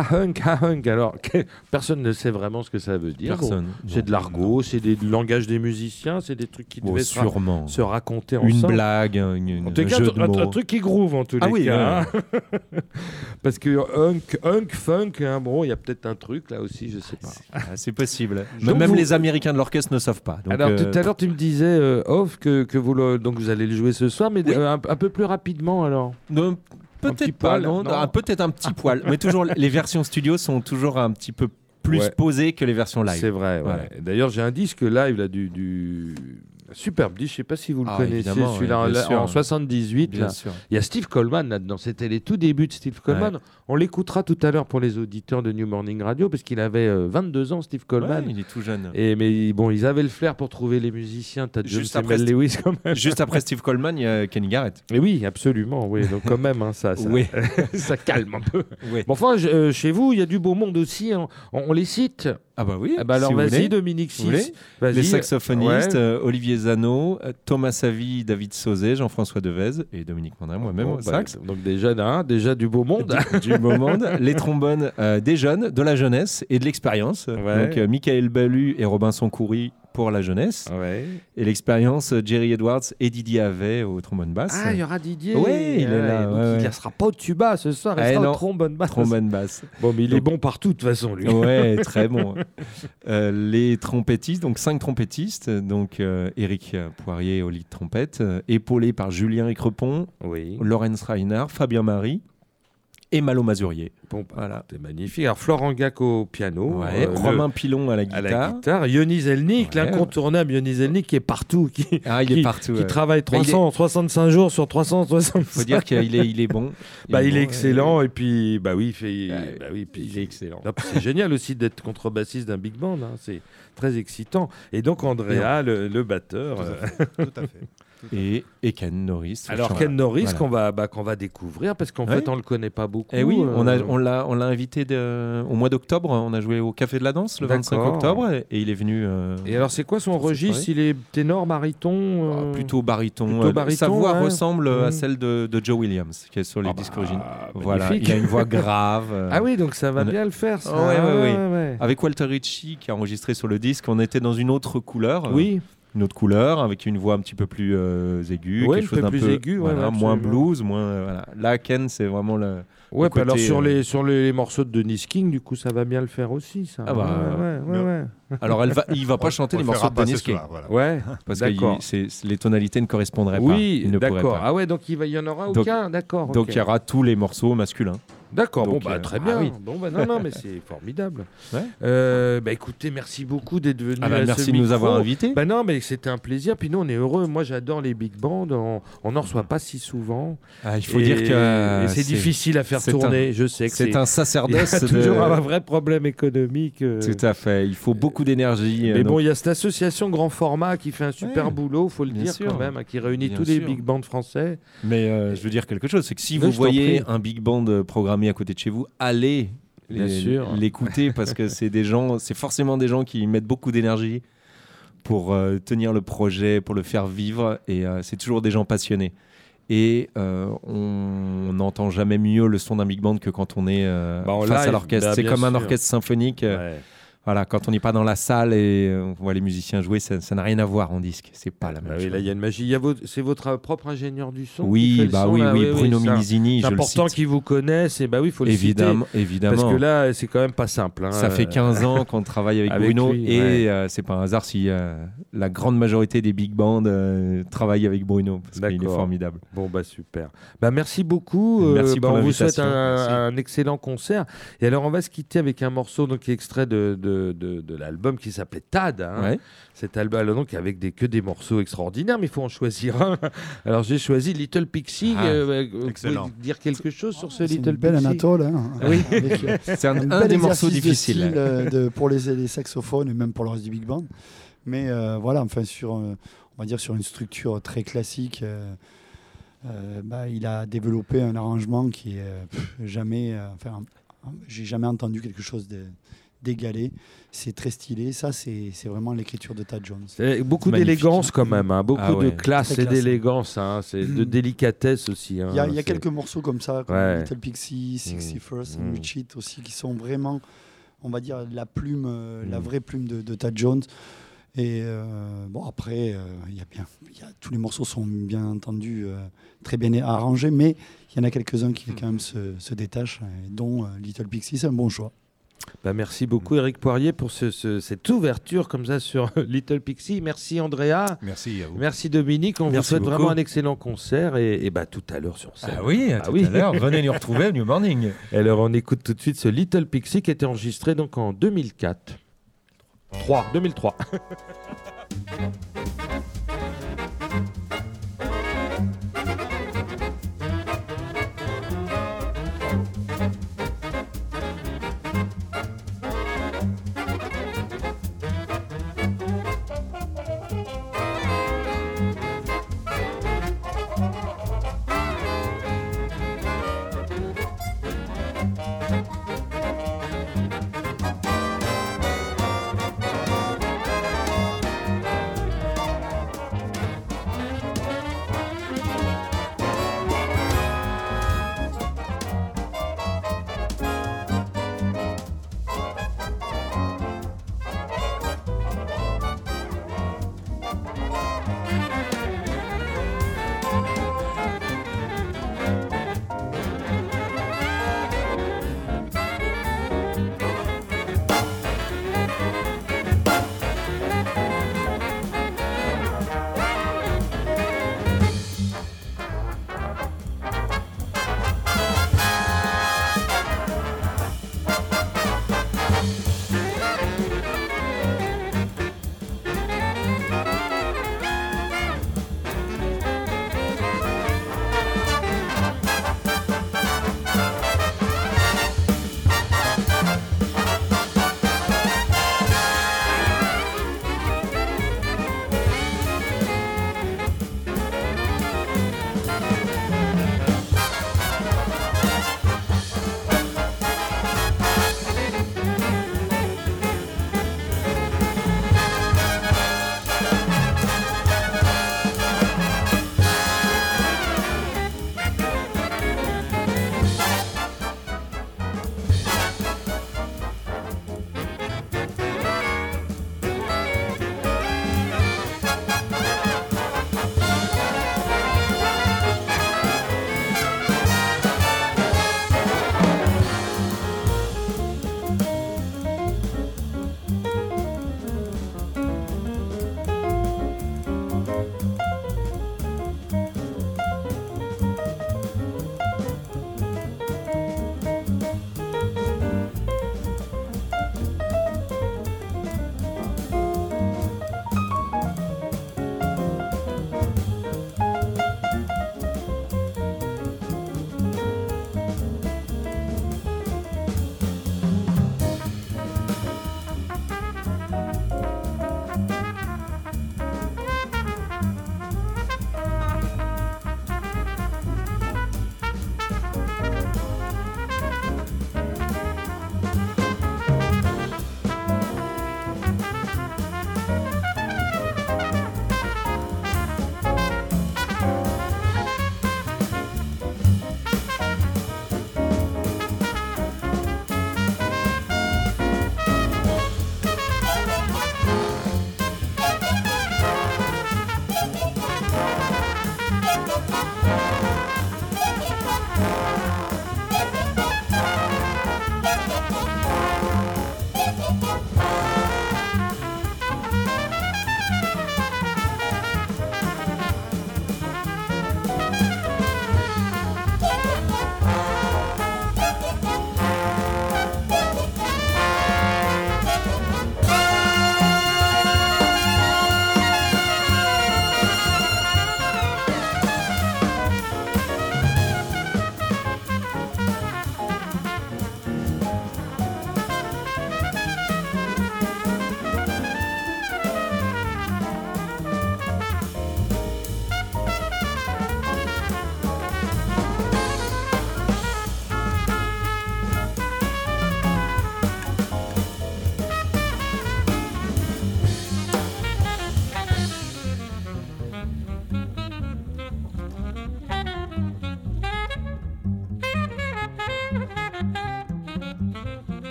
Ah, hunk, ah, hunk. Alors, personne ne sait vraiment ce que ça veut dire. Personne. c'est de l'argot, c'est des du langage des musiciens, c'est des trucs qui Bon, devaient se, ra- sûrement. se raconter Une ensemble. blague, une, une- En tout un cas, jeu de un- mots. un truc qui groove en tous Ah les oui, cas. hein. Parce que hunk, hunk, funk, hein, bon, il y a peut-être un truc là aussi, je sais pas. Ah, C'est possible. Donc Même vous- les Américains de l'orchestre ne savent pas. Donc, Alors euh, tout à l'heure tu me disais euh, off que, que vous le- donc vous allez le jouer ce soir, mais Oui. euh, un, un peu plus rapidement alors. petit peut-être pas. non, non. ah, peut-être un petit poil. Mais toujours, les versions studio sont toujours un petit peu plus Ouais. posées que les versions live. C'est vrai. ouais. D'ailleurs j'ai un disque live là du, du... superbe disque, je sais pas si vous le Ah, connaissez, celui-là en 78. Bien là. sûr. Il y a Steve Coleman là-dedans. C'était les tout débuts de Steve Coleman. On l'écoutera tout à l'heure pour les auditeurs de New Morning Radio parce qu'il avait euh, 22 ans, Steve Coleman. Ouais, il est tout jeune. Et mais bon, ils avaient le flair pour trouver les musiciens. T'as Samuel Lewis quand même. Juste après Steve Coleman, il y a Kenny Garrett. Et oui, absolument. Oui, donc quand même, hein, ça, ça, Oui. ça calme un peu. Oui. Bon, enfin, je- euh, chez vous, il y a du beau monde aussi. hein. On, on les cite. Ah bah oui. Ah bah alors si vas-y. Dominique 6. Vas-y. Les saxophonistes, Ouais. euh, Olivier Zano, euh, Thomas Savy, David Sauzet, Jean-François Devez et Dominique Mandrin, moi-même Bon, au bah, sax. donc déjà, hein, déjà du beau monde. du, du beau monde. Les trombones, euh, des jeunes, de la jeunesse et de l'expérience. Ouais. Donc euh, Michael Ballu et Robinson Coury pour la jeunesse. Ouais. Et l'expérience, euh, Jerry Edwards et Didier Havet au trombone basse. Ah, il y aura Didier. Ouais, il est là, donc ouais, il ne sera pas au tuba ce soir. Il Eh sera non. au trombone basse. trombone basse. Bon, mais il est bon partout de toute façon, lui. Ouais, très bon. Euh, les trompettistes, donc cinq trompettistes, donc euh, Éric Poirier au lead trompette, euh, épaulé par Julien Écrepon, Oui. Lorenz Reinhardt, Fabien Marie et Malo Mazurier. Bon, bah, Voilà. c'est magnifique. Alors, Florent Gac au piano. Ouais, euh, le- Romain Pilon à la à guitare. la guitare. Yoni Zelnik, Ouais. l'incontournable Yoni Zelnik qui est partout, qui, Ah, il Qui- est partout. qui ouais. travaille Mais il est- 365 jours sur 365. Faut dire qu'il est, il est bon. bah, il est bon, excellent et puis bah oui, il fait, bah oui, puis il est excellent. C'est génial aussi d'être contrebassiste d'un big band, hein, c'est très excitant. Et donc Andrea, le, le batteur. euh, Tout à fait. Et, et Ken Norris. alors. Ken Norris Voilà. qu'on va, bah, qu'on va découvrir parce qu'en fait on le connaît pas beaucoup. Eh oui, on a- euh, on l'a on l'a invité de- au mois d'octobre. On a joué au Café de la Danse le 25 D'accord. octobre et, et il est venu. euh, Et alors c'est quoi son registre. Il est ténor, baryton Ah, euh, plutôt baryton. plutôt baryton, Sa voix ouais. ressemble à Mm. celle de, de Joe Williams, qui est sur les Ah disques bah, originaux. Voilà, magnifique. il a une voix grave. Ah oui, donc ça va on bien le faire. Ça. Ah ouais, Ah ouais, ouais. Avec Walter Ritchie qui a enregistré sur le disque, on était dans une autre couleur. Oui, Une autre couleur, avec une voix un petit peu plus euh, aiguë, Ouais, quelque un chose peu d'un plus peu aiguë, ouais, voilà, ouais, moins blues, moins euh, voilà. Là, Ken, c'est vraiment le. ouais. côté, puis alors sur euh, les sur les morceaux de Denis King, du coup ça va bien le faire aussi. Ça. Ah bah, ouais, ouais, ouais, ouais. Alors, elle va, il va pas chanter les le morceaux de pas ce King. voilà. Ouais, Parce que il- les tonalités ne correspondraient pas. Oui, ne pourrait d'accord. pas. Ah ouais, donc il, va, y en aura aucun, d'accord. Donc il y aura tous les morceaux masculins. D'accord, bon bah euh, très ah bien. oui. Bon bah non non mais c'est formidable. Ouais. Euh, bah écoutez, merci beaucoup d'être venu. Ah bah, à ce merci de nous avoir invités. Bah non, mais c'était un plaisir. Puis nous, on est heureux. Moi, j'adore les big bands. On n'en reçoit pas si souvent. Ah, il faut Et- dire que euh, c'est difficile à faire tourner. Je sais que C'est un Il y a sacerdoce. de- toujours un vrai problème économique. euh. Tout à fait. Il faut beaucoup d'énergie. Mais euh, bon, il y a cette association Grand Format qui fait un super Ouais, boulot, faut le bien dire sûr. quand même, hein, qui réunit Bien tous les big bands français. Mais euh, je veux dire quelque chose, c'est que si vous voyez un big band euh, programmé à côté de chez vous, allez l'écouter parce que c'est des gens, c'est forcément des gens qui mettent beaucoup d'énergie pour euh, tenir le projet, pour le faire vivre, et euh, c'est toujours des gens passionnés. Et euh, on n'entend jamais mieux le son d'un big band que quand on est Bah, face live, à l'orchestre. bah, c'est comme un orchestre symphonique. Ouais. Voilà, quand on n'est pas dans la salle et euh, on voit les musiciens jouer, ça n'a rien à voir en disque. C'est pas la même Bah oui, chose. là, il y a une magie. C'est votre propre ingénieur du son oui, bah son, oui, là oui, Bruno Minizini, C'est important qu'ils vous connaissent. Et bah oui, il faut le Évidemment, citer. évidemment. Parce que là, c'est quand même pas simple. hein. Ça fait 15 ans qu'on travaille avec, Avec Bruno lui, et ouais. euh, c'est pas un hasard si euh, la grande majorité des big bands euh, travaillent avec Bruno parce qu'il est formidable. Bon, bah super. Bah, merci beaucoup. Euh, Merci bah, pour on vous souhaite un, excellent concert. Et alors, on va se quitter avec un morceau donc, qui est extrait de, de, de- de l'album qui s'appelait Tad. hein. Ouais. Cet album, alors, donc, avec des, que des morceaux extraordinaires, mais il faut en choisir un. Alors, j'ai choisi Little Pixie. Ah, euh, vous pouvez excellent. dire quelque chose sur ce Little une belle Pixie Anatole. Hein, Oui. euh, C'est un, un un des morceaux difficiles. style, euh, de- pour les, les saxophones et même pour le reste du big band. Mais euh, voilà, enfin sur, euh, on va dire sur une structure très classique, euh, euh, bah, il a développé un arrangement qui est euh, pff, jamais, euh, enfin, j'ai jamais entendu quelque chose de- d'égaler. C'est très stylé. Ça, c'est vraiment l'écriture de Tad Jones. Beaucoup d'élégance quand même, hein, beaucoup Ah ouais. de classe et d'élégance, hein, c'est de Mm. délicatesse aussi. hein, Il y a, y quelques morceaux comme ça, comme Ouais. Little Pixie, 61st, Mm. and Rich It aussi, qui sont vraiment, on va dire, la plume, euh, la Mm. vraie plume de, de Tad Jones. Et euh, bon, après, euh, il y a bien, y a- tous les morceaux sont bien entendu euh, très bien arrangés, mais il y en a quelques-uns qui quand même se, se détachent, dont euh, Little Pixie, c'est un bon choix. Bah, merci beaucoup Eric Poirier pour ce- ce- cette ouverture comme ça sur Little Pixie. Merci Andrea. Merci à vous. Merci Dominique. On Merci vous souhaite beaucoup. vraiment un excellent concert et, et bah, tout à l'heure sur scène. Ah oui, à Ah tout oui. à l'heure. Venez nous retrouver New Morning. Alors on écoute tout de suite ce Little Pixie qui a été enregistré donc en 2004. 3, 2003.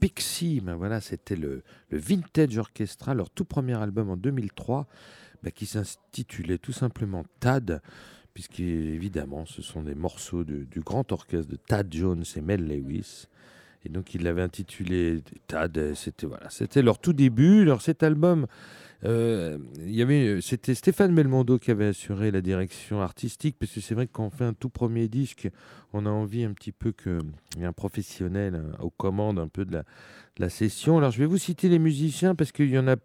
Pixie. Ben voilà, c'était le, le Vintage Orchestra, leur tout premier album en 2003, ben qui s'intitulait tout simplement Tad, puisqu'évidemment, ce sont des morceaux du grand orchestre de Tad Jones et Mel Lewis. Et donc, ils l'avaient intitulé Tad. C'était voilà, c'était leur tout début. Alors, cet album, euh, y avait, c'était Stéphane Belmondo qui avait assuré la direction artistique, parce que c'est vrai que quand on fait un tout premier disque, on a envie un petit peu qu'il y ait un professionnel euh, aux commandes un peu de la, session. Alors, je vais vous citer les musiciens parce qu'il y en a,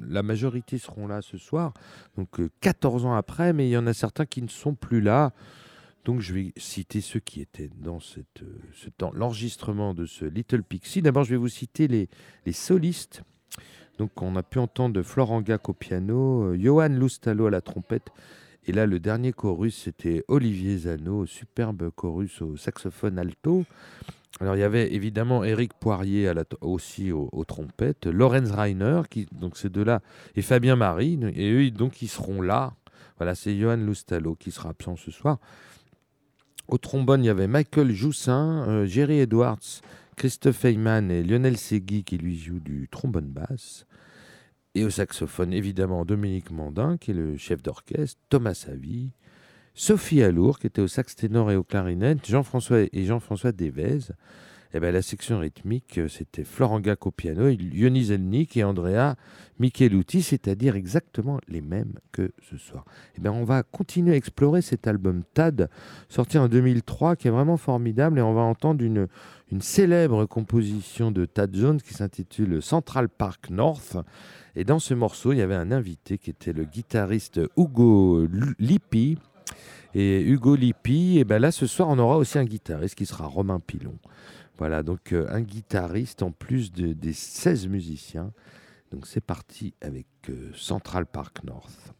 la majorité seront là ce soir, donc euh, 14 ans après, mais il y en a certains qui ne sont plus là. Donc, je vais citer ceux qui étaient dans cette, euh, ce l'enregistrement de ce Little Pixie. D'abord, je vais vous citer les solistes. Donc, on a pu entendre Florent Gac au piano, euh, Johan Loustalo à la trompette. Et là, le dernier chorus, c'était Olivier Zano, superbe chorus au saxophone alto. Alors, il y avait évidemment Éric Poirier aussi au- aux trompettes, Lorenz Reiner, qui, donc ces deux-là, et Fabien Marie. Et eux, donc, ils seront là. Voilà, c'est Johan Loustalo qui sera absent ce soir. Au trombone, il y avait Michael Joussin, euh, Jerry Edwards, Christophe Heyman et Lionel Segui qui lui joue du trombone basse. Et au saxophone, évidemment, Dominique Mandin, qui est le chef d'orchestre, Thomas Savy, Sophie Alour, qui était au sax ténor et au clarinette, Jean-François et Jean-François Devez. Et ben, la section rythmique, euh, c'était Florent Gac au piano, Yoni Zelnik et Andrea Micheluti, c'est-à-dire exactement les mêmes que ce soir. Et ben, on va continuer à explorer cet album TAD, sorti en 2003, qui est vraiment formidable, et on va entendre une, une célèbre composition de Tad Jones qui s'intitule Central Park North. Et dans ce morceau, il y avait un invité qui était le guitariste Hugo Lippi. Et Hugo Lippi, et ben là ce soir on aura aussi un guitariste qui sera Romain Pilon. Voilà, donc euh, un guitariste en plus de- des 16 musiciens. Donc c'est parti avec euh, Central Park North.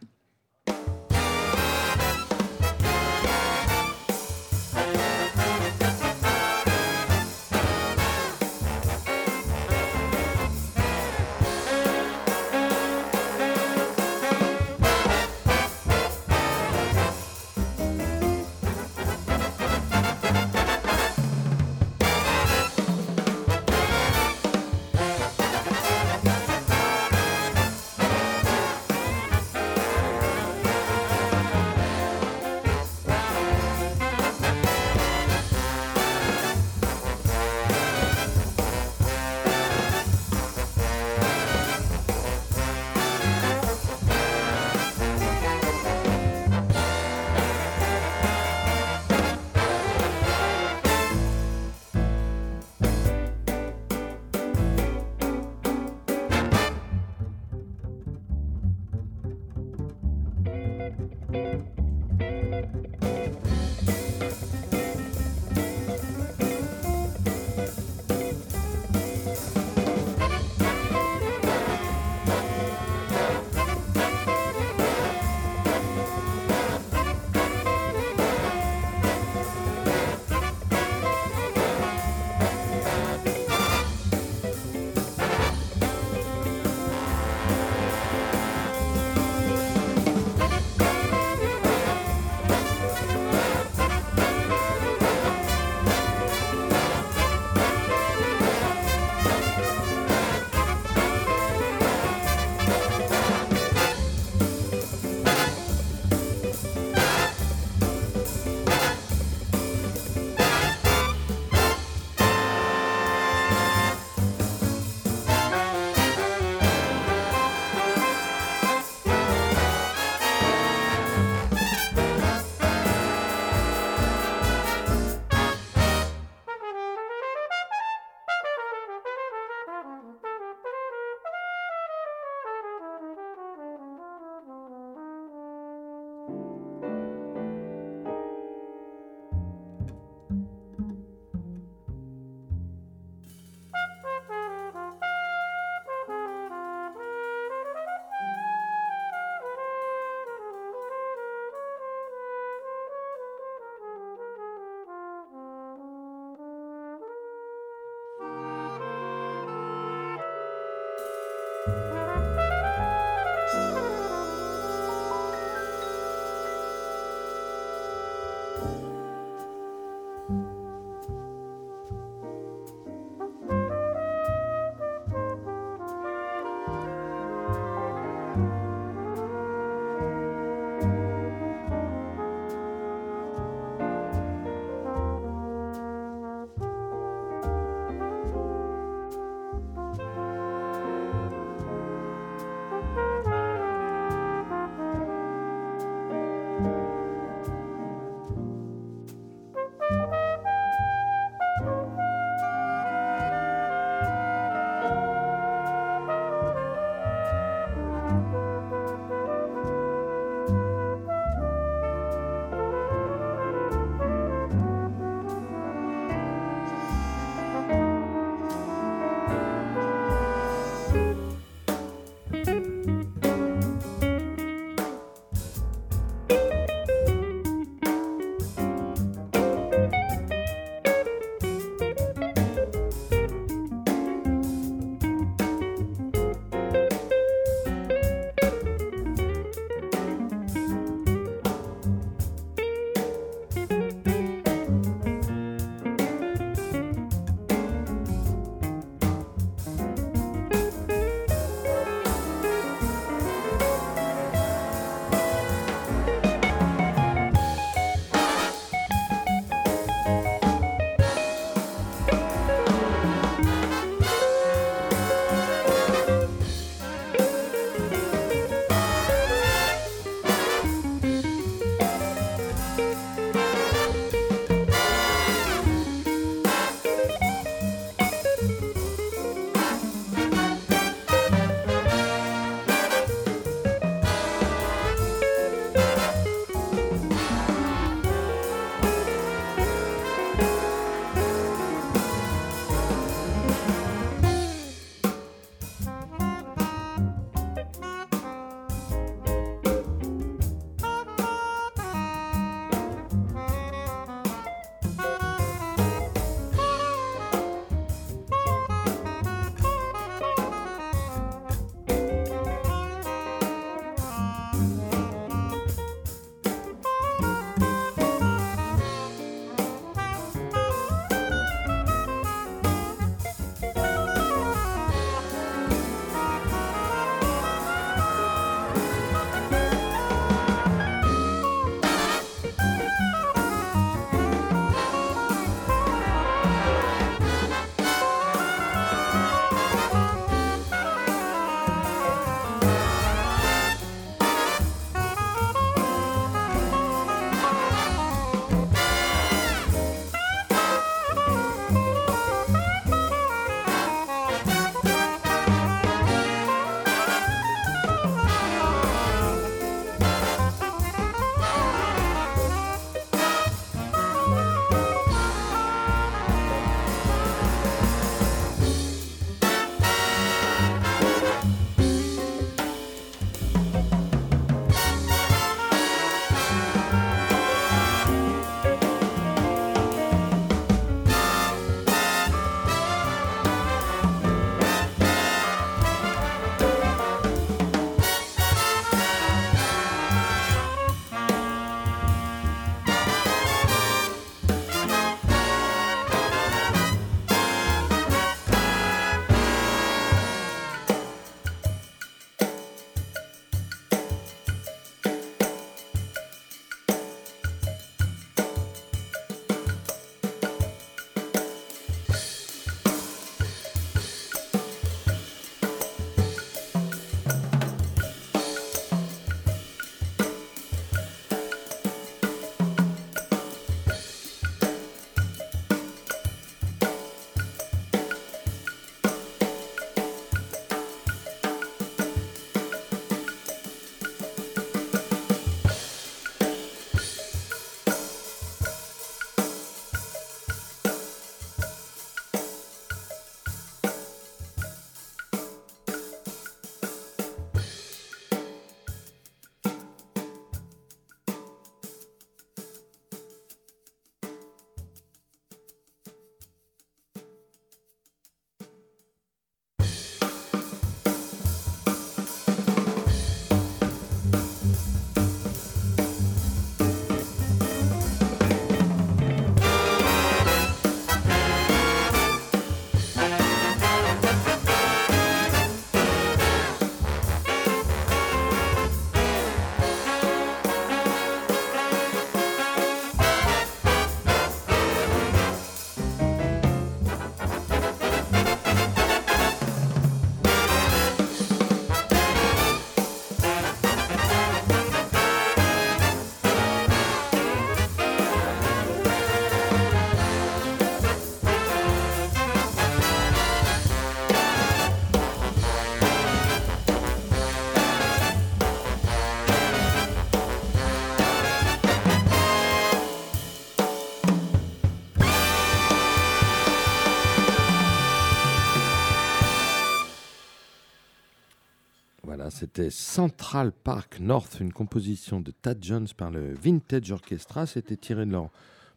Central Park North, une composition de Tad Jones par le Vintage Orchestra. C'était tiré de leur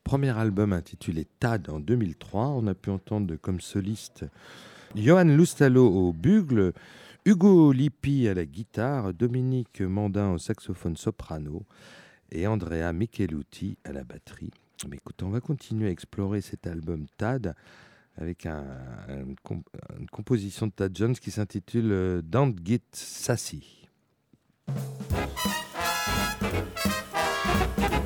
premier album intitulé Tad en 2003. On a pu entendre comme soliste Johan Lustalo au bugle, Hugo Lippi à la guitare, Dominique Mandin au saxophone soprano et Andrea Micheluti à la batterie. Mais écoute, on va continuer à explorer cet album Tad avec une, composition de Tad Jones qui s'intitule euh, Don't Get Sassy. Thank you.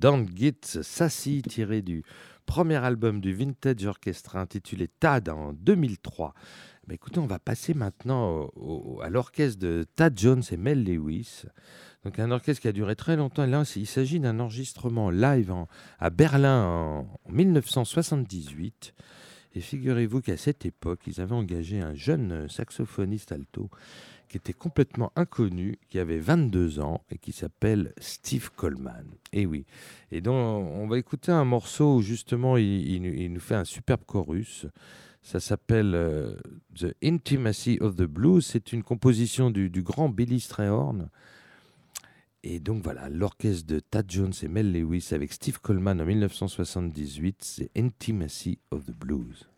Don't Get Sassy tiré du premier album du Vintage Orchestra intitulé Tad en 2003. Mais écoutez, on va passer maintenant à l'orchestre de Tad Jones et Mel Lewis. Donc un orchestre qui a duré très longtemps. Là, il s'agit d'un enregistrement live à Berlin en, en 1978. Et figurez-vous qu'à cette époque, ils avaient engagé un jeune saxophoniste alto qui était complètement inconnu, qui avait 22 ans et qui s'appelle Steve Coleman. Et oui. Et donc, on va écouter un morceau où justement il, nous- fait un superbe chorus. Ça s'appelle euh, The Intimacy of the Blues. C'est une composition du, du grand Billy Strayhorn. Et donc voilà, l'orchestre de Tad Jones et Mel Lewis avec Steve Coleman en 1978, c'est Intimacy of the Blues.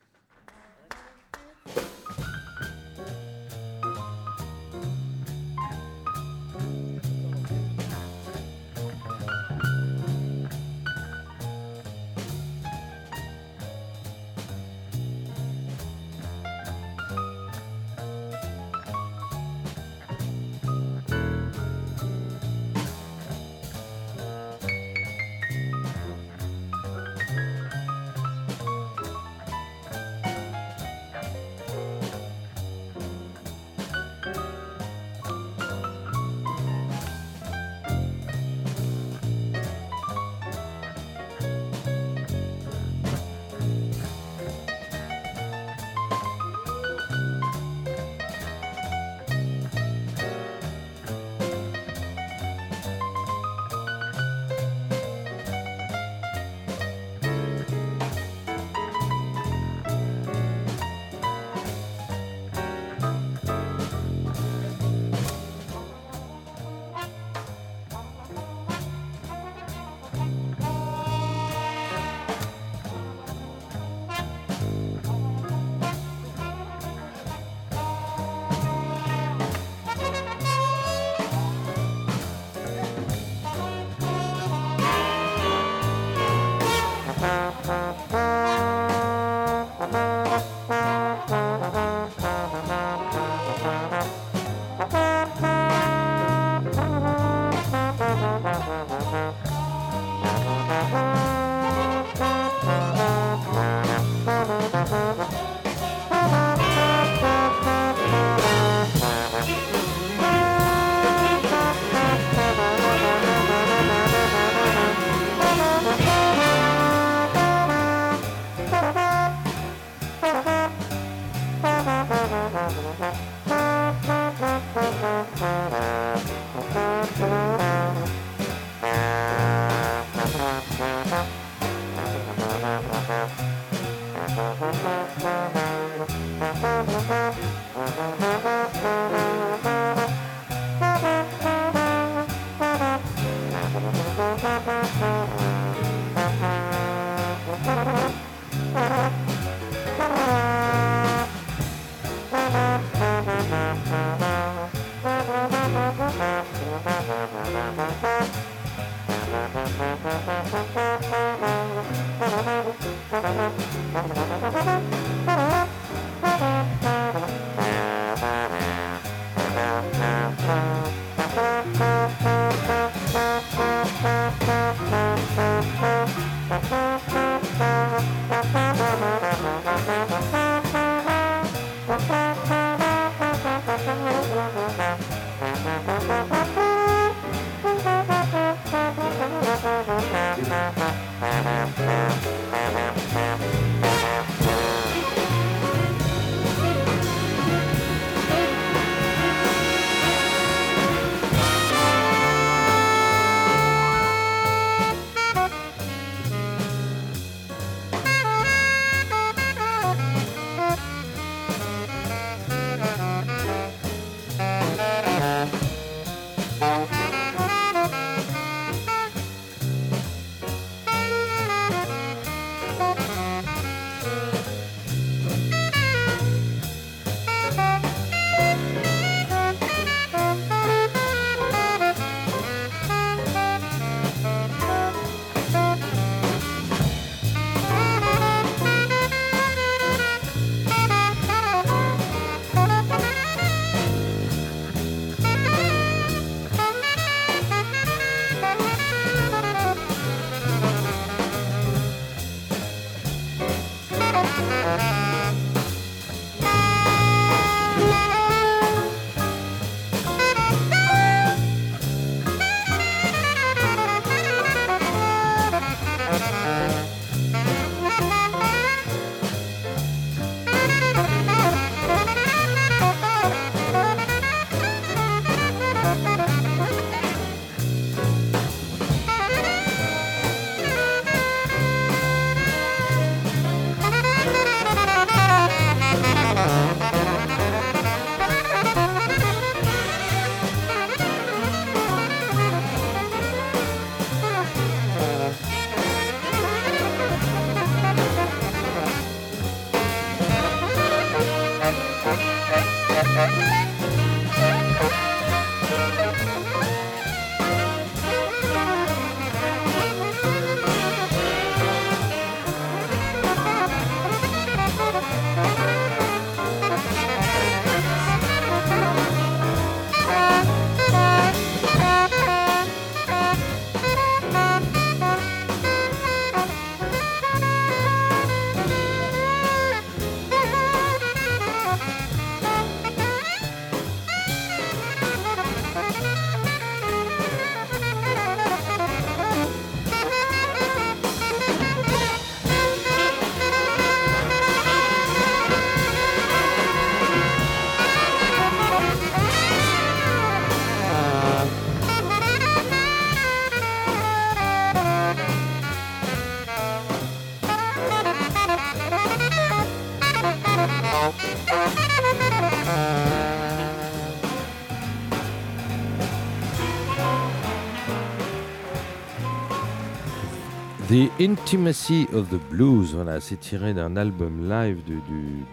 The Intimacy of the Blues, voilà, c'est tiré d'un album live du,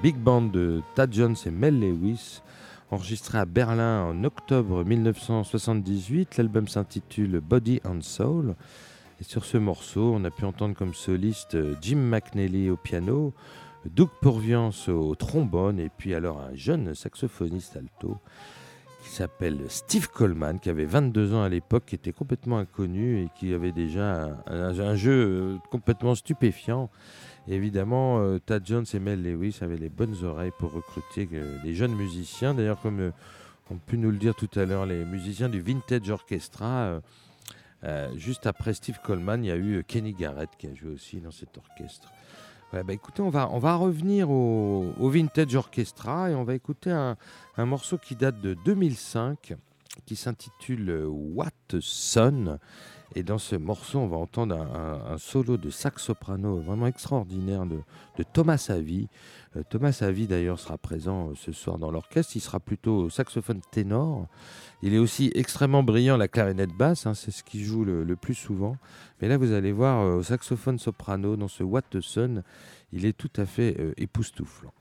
big band de Tad Jones et Mel Lewis, enregistré à Berlin en octobre 1978. L'album s'intitule Body and Soul. Et sur ce morceau, on a pu entendre comme soliste Jim McNally au piano, Doug Purviance au trombone, et puis alors un jeune saxophoniste alto s'appelle Steve Coleman, qui avait 22 ans à l'époque, qui était complètement inconnu et qui avait déjà un, jeu euh, complètement stupéfiant. Évidemment, euh, Tad Jones et Mel Lewis avaient les bonnes oreilles pour recruter euh, des jeunes musiciens. D'ailleurs, comme euh, ont pu nous le dire tout à l'heure, les musiciens du Vintage Orchestra, juste après Steve Coleman, il y a eu Kenny Garrett qui a joué aussi dans cet orchestre. Bah écoutez, on va, revenir au, Vintage Orchestra et on va écouter un, un morceau qui date de 2005 qui s'intitule euh, What Son. Et dans ce morceau, on va entendre un, solo de sax soprano vraiment extraordinaire de, Thomas Avi. Euh, Thomas Avi, d'ailleurs, sera présent euh, ce soir dans l'orchestre. Il sera plutôt saxophone ténor. Il est aussi extrêmement brillant la clarinette basse, hein, c'est ce qu'il joue le, plus souvent. Mais là, vous allez voir euh, au saxophone soprano, dans ce What il est tout à fait euh, époustouflant.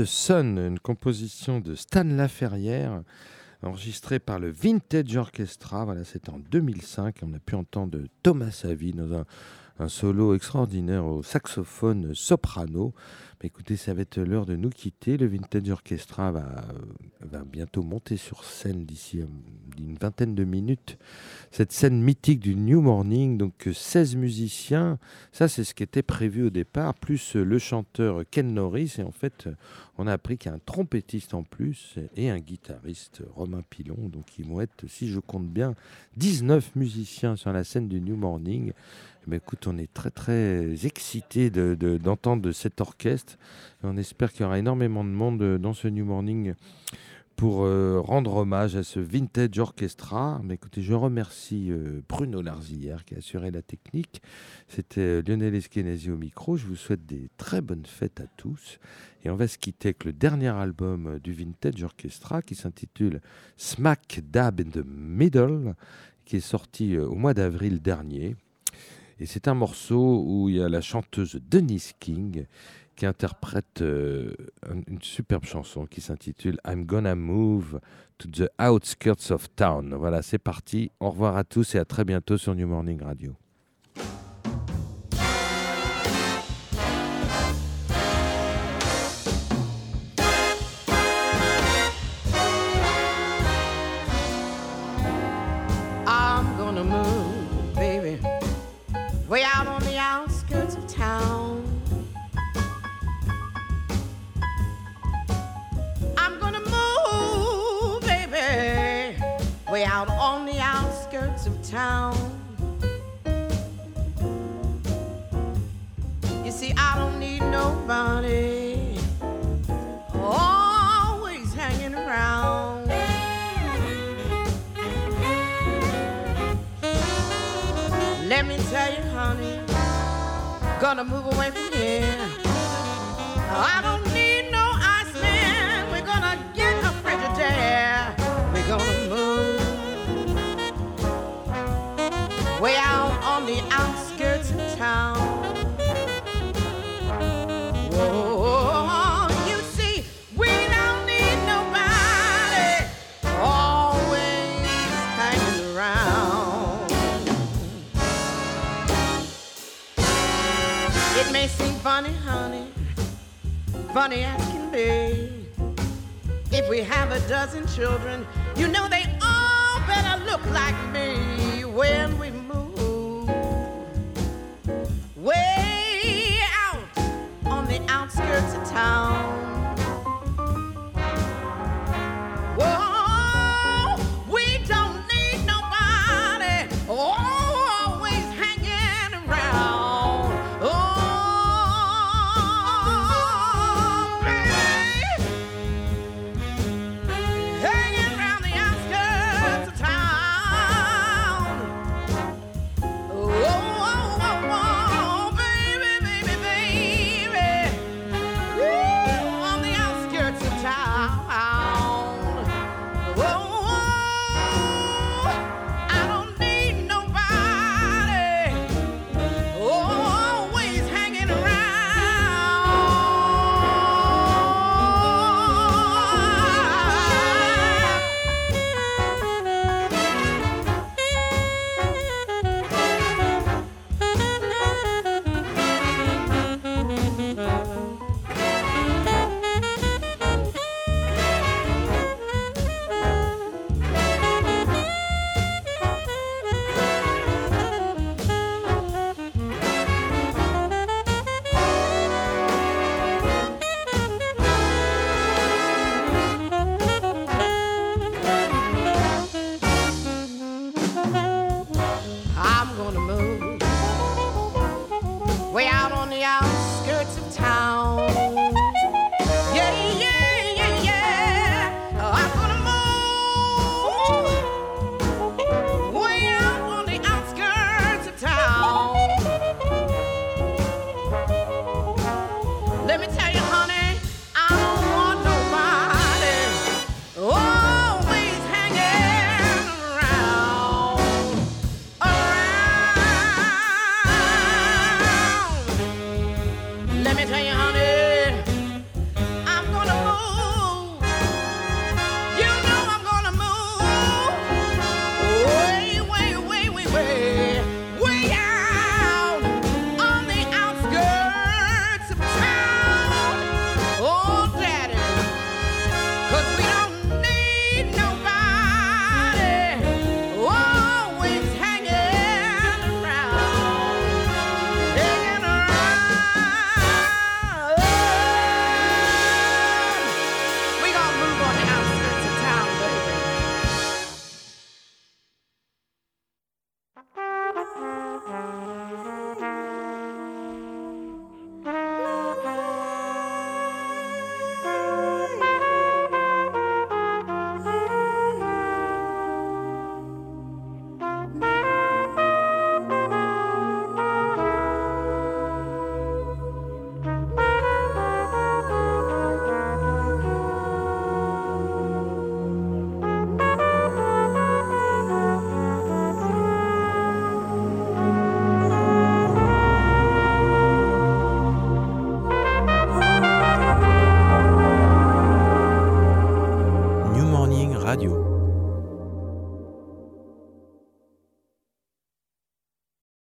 A Sun, une composition de Stan Laferrière, enregistrée par le Vintage Orchestra. Voilà, c'était en 2005. On a pu entendre Thomas Savi dans un, solo extraordinaire au saxophone soprano. Mais écoutez, ça va être l'heure de nous quitter. Le Vintage Orchestra va, va bientôt monter sur scène d'ici euh, une vingtaine de minutes. Cette scène mythique du New Morning, donc 16 musiciens, ça c'est ce qui était prévu au départ, plus le chanteur Ken Norris. Et en fait, on a appris qu'il y a un trompettiste en plus et un guitariste, Romain Pilon. Donc ils vont être, si je compte bien, 19 musiciens sur la scène du New Morning. Mais écoute, on est très très excités d'entendre de, cet orchestre. on espère qu'il y aura énormément de monde dans ce New Morning pour euh, rendre hommage à ce vintage orchestra. Mais écoutez, je remercie euh, Bruno Larzillière qui a assuré la technique. C'était Lionel Eskenazi au micro. Je vous souhaite des très bonnes fêtes à tous. Et on va se quitter avec le dernier album du Vintage Orchestra qui s'intitule Smack Dab in the Middle, qui est sorti au mois d'avril dernier. Et c'est un morceau où il y a la chanteuse Denise King qui interprète euh, une superbe chanson qui s'intitule I'm Gonna Move to the Outskirts of Town. Voilà, c'est parti. Au revoir à tous et à très bientôt sur New Morning Radio. Town. You see, I don't need nobody always hanging around. Let me tell you, honey, gonna move away from here. I don't funny as can be. If we have a dozen children, you know they all better look like me when we move way out on the outskirts of town.